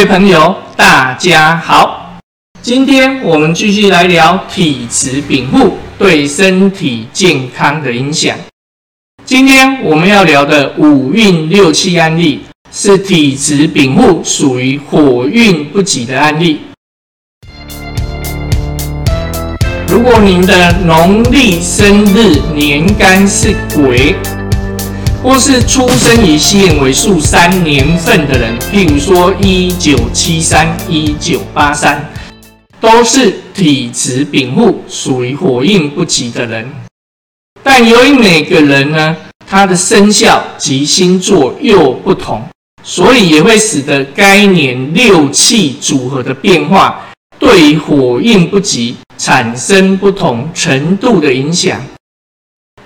各位朋友，大家好。今天我们继续来聊体质禀赋对身体健康的影响。今天我们要聊的五运六气案例，是体质禀赋属于火运不济的案例。如果您的农历生日年干是癸。或是出生于西元为数三年份的人，譬如说一九七三、一九八三，都是体质禀赋属于火运不及的人。但由于每个人呢，他的生肖及星座又不同，所以也会使得该年六气组合的变化，对于火运不及产生不同程度的影响。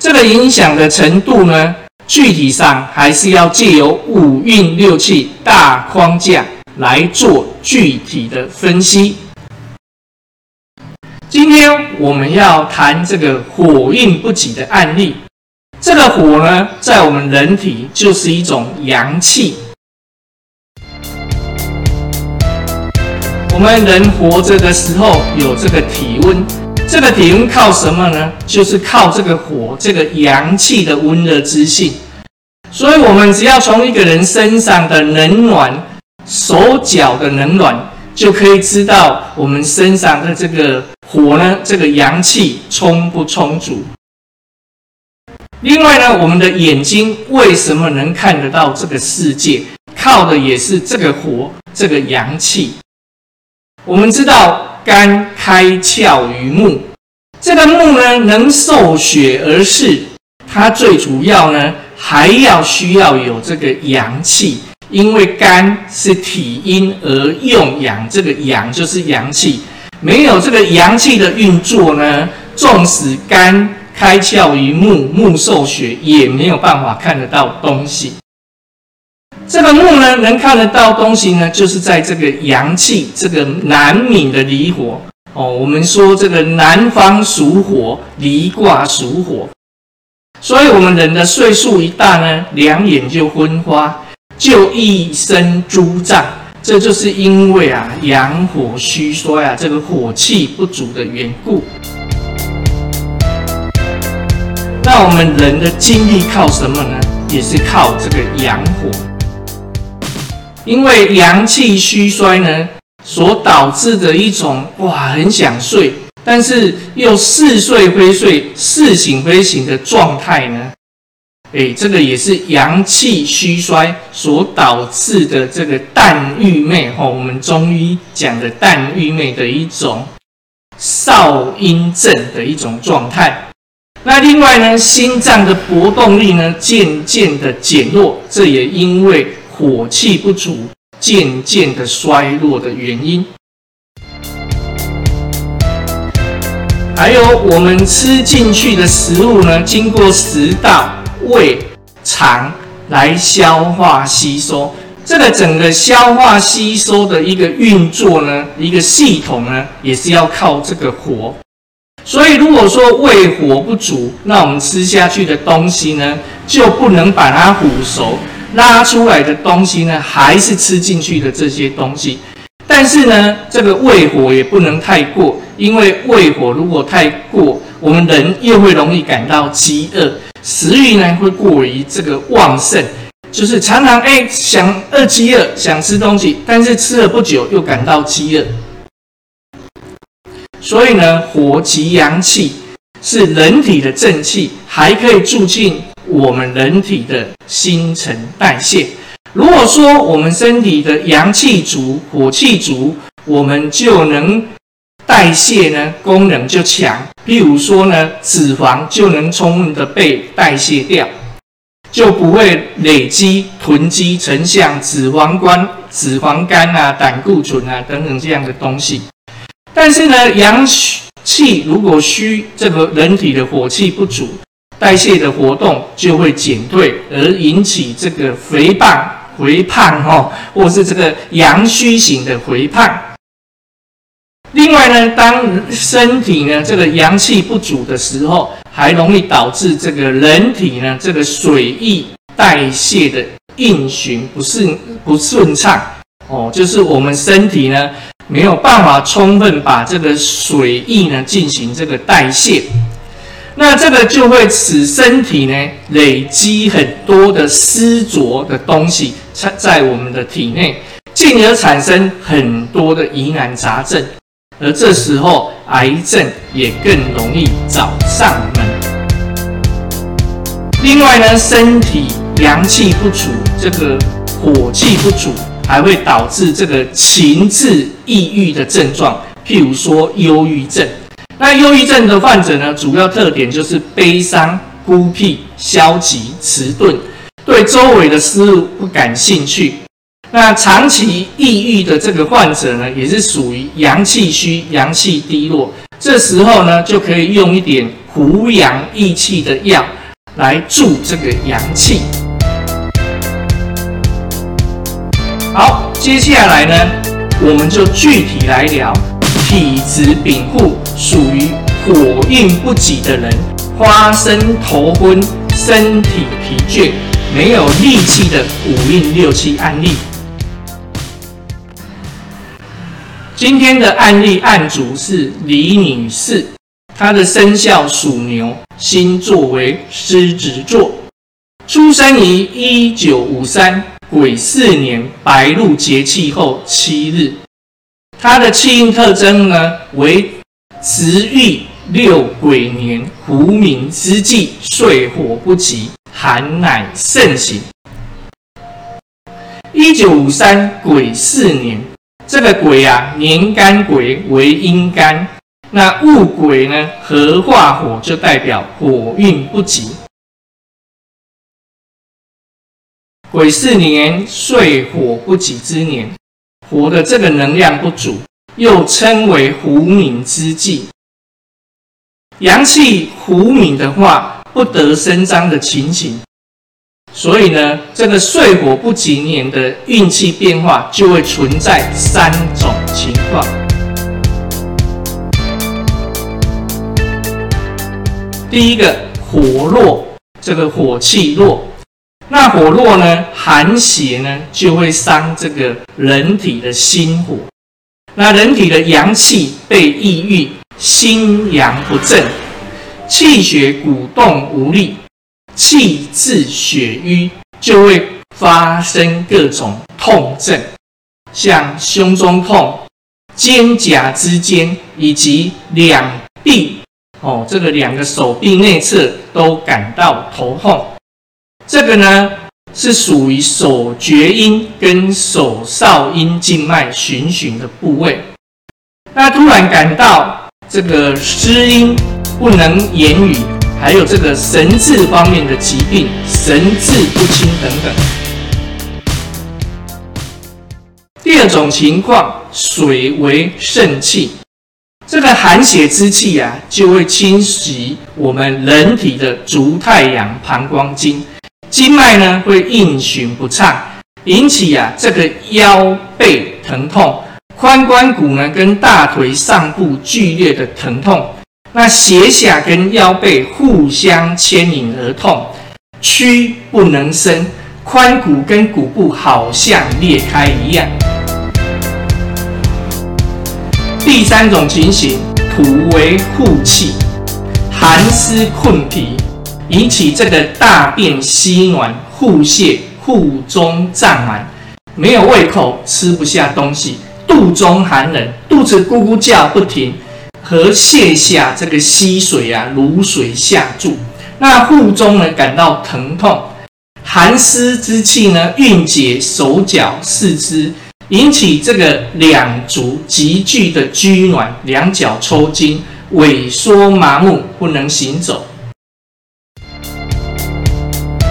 这个影响的程度呢？具体上还是要借由五运六气大框架来做具体的分析。今天我们要谈这个火运不济的案例。这个火呢，在我们人体就是一种阳气。我们人活着的时候有这个体温。这个体温靠什么呢？就是靠这个火，这个阳气的温热之性。所以，我们只要从一个人身上的冷暖、手脚的冷暖，就可以知道我们身上的这个火呢，这个阳气充不充足。另外呢，我们的眼睛为什么能看得到这个世界？靠的也是这个火，这个阳气。我们知道。肝开窍于目，这个目呢能受血而视，它最主要呢还要需要有这个阳气，因为肝是体阴而用阳，这个阳就是阳气，没有这个阳气的运作呢，纵使肝开窍于目，目受血也没有办法看得到东西。这个木呢，能看得到东西呢，就是在这个阳气，这个南闽的离火哦。我们说这个南方属火，离卦属火，所以我们人的岁数一大呢，两眼就昏花，就一身诸障，这就是因为啊阳火虚衰啊，这个火气不足的缘故。那我们人的精力靠什么呢？也是靠这个阳火。因为阳气虚衰呢，所导致的一种哇，很想睡，但是又似睡非睡、似醒非醒的状态呢，哎，这个也是阳气虚衰所导致的这个淡郁寐哈。我们中医讲的淡郁寐的一种少阴症的一种状态。那另外呢，心脏的搏动力呢，渐渐的减弱，这也因为。火气不足，渐渐的衰落的原因，还有我们吃进去的食物呢，经过食道、胃、肠来消化吸收，这个整个消化吸收的一个运作呢，一个系统呢，也是要靠这个火。所以如果说胃火不足，那我们吃下去的东西呢，就不能把它煮熟。拉出来的东西呢，还是吃进去的这些东西，但是呢，这个胃火也不能太过，因为胃火如果太过，我们人又会容易感到饥饿，食欲呢会过于这个旺盛，就是常常哎想饿饥饿想吃东西，但是吃了不久又感到饥饿，所以呢，火及阳气是人体的正气，还可以助进。我们人体的新陈代谢，如果说我们身体的阳气足、火气足，我们就能代谢呢，功能就强。譬如说呢，脂肪就能充分的被代谢掉，就不会累积囤积成像脂肪肝、脂肪肝啊、胆固醇啊等等这样的东西。但是呢，阳气如果虚，这个人体的火气不足。代谢的活动就会减退，而引起这个肥胖、肥胖哈，或是这个阳虚型的肥胖。另外呢，当身体呢这个阳气不足的时候，还容易导致这个人体呢这个水液代谢的运行不顺不顺畅，哦，就是我们身体呢没有办法充分把这个水液呢进行这个代谢，那这个就会使身体呢累积很多的湿浊的东西在在我们的体内，进而产生很多的疑难杂症，而这时候癌症也更容易找上门。另外呢，身体阳气不足，这个火气不足。还会导致这个情志抑郁的症状，譬如说忧郁症。那忧郁症的患者呢，主要特点就是悲伤、孤僻、消极、迟钝，对周围的事物不感兴趣。那长期抑郁的这个患者呢，也是属于阳气虚、阳气低落。这时候呢，就可以用一点扶阳益气的药来助这个阳气。好，接下来呢，我们就具体来聊体质禀赋属于火运不济的人，发生头昏、身体疲倦、没有力气的五运六气案例。今天的案例案主是李女士，她的生肖属牛，星座为狮子座，出生于一九五三。癸巳年白露节气后七日，她的气运特征呢为值遇六癸年胡明之际，岁火不及，寒乃盛行。一九五三癸巳年，这个癸啊，年干癸为阴干，那戊癸呢，合化火就代表火运不及。癸巳年，岁火不及之年，火的这个能量不足，又称为胡敏之际。阳气胡敏的话，不得伸张的情形，所以呢，这个岁火不及年的运气变化就会存在三种情况。第一个，火弱，这个火气弱。那火弱呢，寒邪呢，就会伤这个人体的心火。那人体的阳气被抑郁，心阳不振，气血鼓动无力，气滞血瘀，就会发生各种痛症，像胸中痛、肩胛之间以及两臂哦，这个两个手臂内侧都感到头痛。这个呢是属于手厥阴跟手少阴经脉循循的部位。那突然感到这个失音不能言语，还有这个神志方面的疾病，神志不清等等。第二种情况，水为肾气，这个寒血之气啊，就会侵袭我们人体的足太阳膀胱经。经脉呢会运行不畅，引起啊这个腰背疼痛，髋关骨呢跟大腿上部剧烈的疼痛，那斜下跟腰背互相牵引而痛，屈不能伸，髋骨跟骨部好像裂开一样。第三种情形，土为护气，寒湿困脾。引起这个大便稀软、腹泻、腹中胀满，没有胃口，吃不下东西，肚中寒冷，肚子咕咕叫不停，和泻下这个溪水啊，如水下注。那腹中呢感到疼痛，寒湿之气呢蕴结手脚四肢，引起这个两足急剧的拘挛，两脚抽筋，萎缩麻木，不能行走。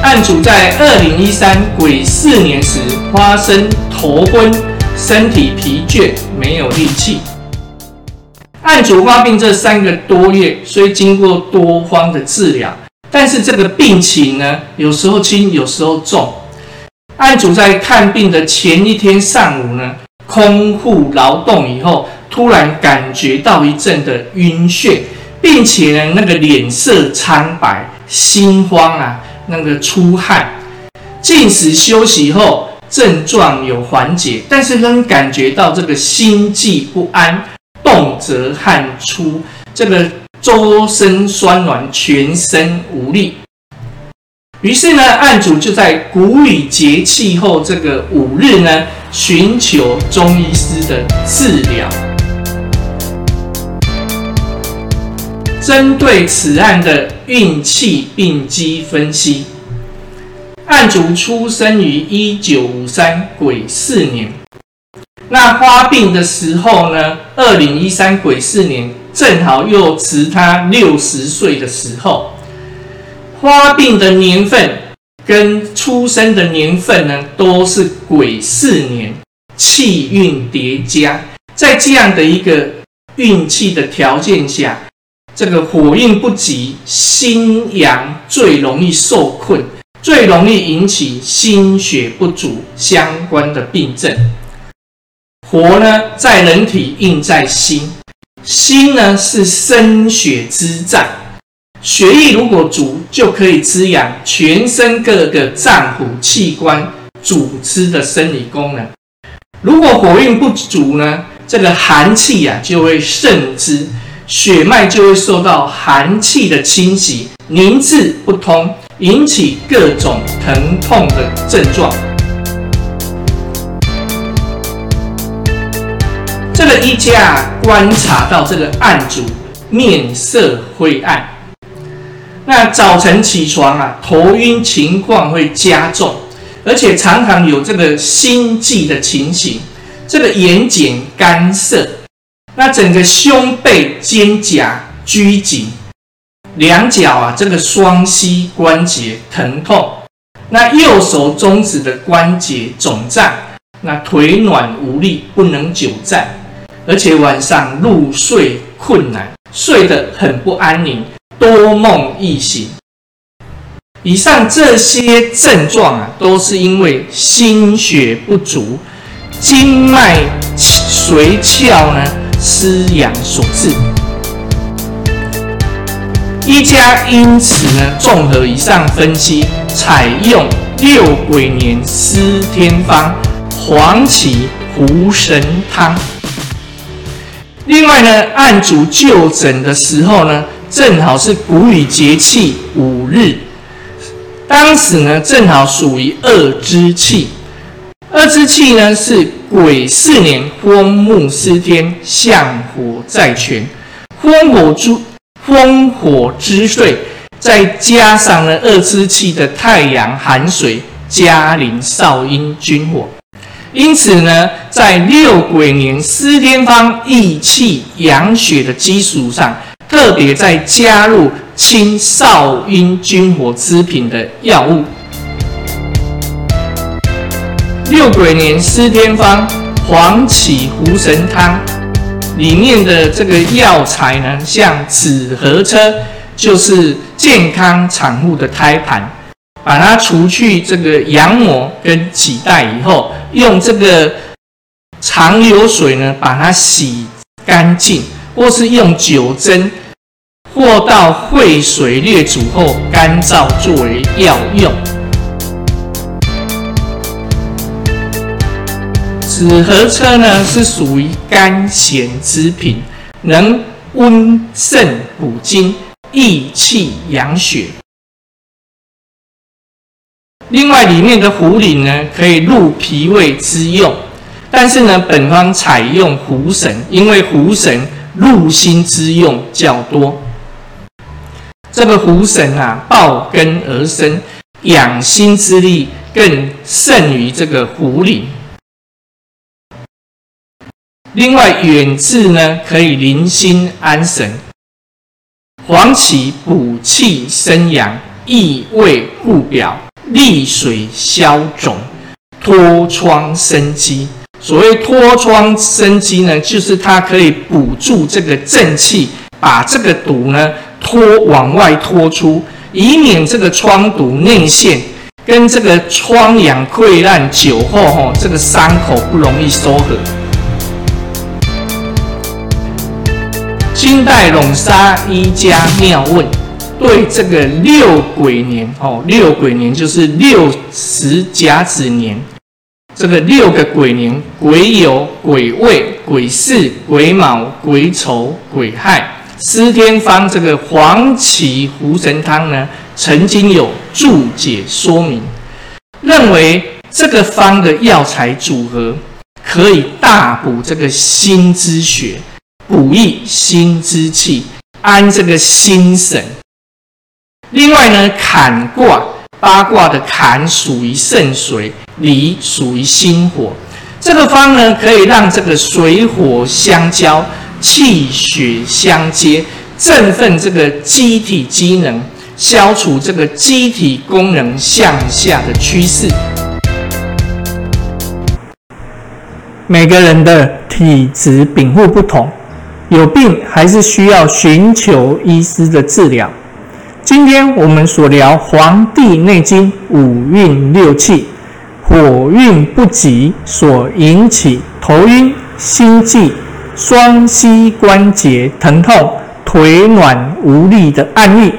案主在二零一三癸巳年时发生头昏、身体疲倦、没有力气。案主发病这三个多月，虽经过多方的治疗，但是这个病情呢，有时候轻，有时候重。案主在看病的前一天上午呢，空腹劳动以后，突然感觉到一阵的晕眩，并且呢，那个脸色苍白、心慌啊。那个出汗，进食休息后，症状有缓解，但是仍感觉到这个心悸不安、动则汗出，这个周身酸软、全身无力。于是呢，案主就在谷雨节气后这个五日呢，寻求中医师的治疗。针对此案的运气病机分析，案主出生于一九五三癸巳年，那发病的时候呢，二零一三癸巳年正好又值他六十岁的时候。发病的年份跟出生的年份呢，都是癸巳年，气运叠加，在这样的一个运气的条件下，这个火运不及，心阳最容易受困，最容易引起心血不足相关的病症。火呢，在人体印在心，心呢是生血之脏。血液如果足，就可以滋养全身各个脏腑、器官、组织的生理功能。如果火运不足呢，这个寒气啊就会盛之，血脉就会受到寒气的侵袭，凝滞不通，引起各种疼痛的症状。这个医家观察到这个案主面色灰暗。那早晨起床啊，头晕情况会加重，而且常常有这个心悸的情形，这个眼睑干涩，那整个胸背肩胛拘紧，两脚啊这个双膝关节疼痛，那右手中指的关节肿胀，那腿软无力，不能久站，而且晚上入睡困难，睡得很不安宁。多梦易醒，以上这些症状啊，都是因为心血不足、经脉髓窍呢失养所致。医家因此呢，综合以上分析，采用六鬼年司天方黄芪胡神汤。另外呢，按主就诊的时候呢。正好是谷雨节气五日，当时呢正好属于二之气。二之气呢是癸巳年风木司天，相火在权，风火之风火之岁，再加上呢二之气的太阳寒水，加临少阴君火，因此呢在六癸年司天方益气养血的基础上。特别再加入清少阴君火之品的药物，六鬼年司天方黄芪胡神汤里面的这个药材呢，像紫河车，就是健康产妇的胎盘，把它除去这个羊膜跟脐带以后，用这个长流水呢把它洗干净，或是用酒蒸。或到沸水略煮后干燥作为药用。紫河车呢是属于甘咸之品，能温肾补精、益气养血。另外，里面的茯苓呢可以入脾胃之用，但是呢，本方采用茯神，因为茯神入心之用较多。这个茯神啊，抱根而生，养心之力更胜于这个茯苓。另外，远志呢可以宁心安神，黄芪补气生阳，益胃固表，利水消肿，脱疮生肌。所谓脱疮生肌呢，就是它可以补助这个正气，把这个毒呢。拖往外拖出，以免这个疮毒内陷，跟这个疮疡溃烂久后，吼这个伤口不容易收合。清代陇沙医家妙问，对这个六鬼年，哦，六鬼年就是六十甲子年，这个六个鬼年：鬼有鬼未、鬼巳、鬼卯、鬼丑、鬼亥。司天方这个黄芪胡神汤呢，曾经有注解说明，认为这个方的药材组合可以大补这个心之血，补益心之气，安这个心神。另外呢，坎卦八卦的坎属于肾水。离属于心火，这个方呢，可以让这个水火相交，气血相接，振奋这个机体机能，消除这个机体功能向下的趋势。每个人的体质禀赋不同，有病还是需要寻求医师的治疗。今天我们所聊《黄帝内经》五运六气。火运不及所引起头晕、心悸、双膝关节疼痛、腿软无力的案例，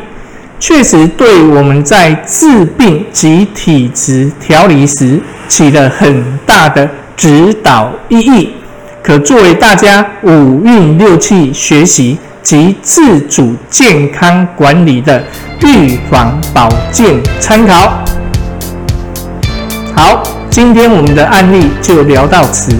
确实对我们在治病及体质调理时起了很大的指导意义，可作为大家五运六气学习及自主健康管理的预防保健参考。好，今天我们的案例就聊到此。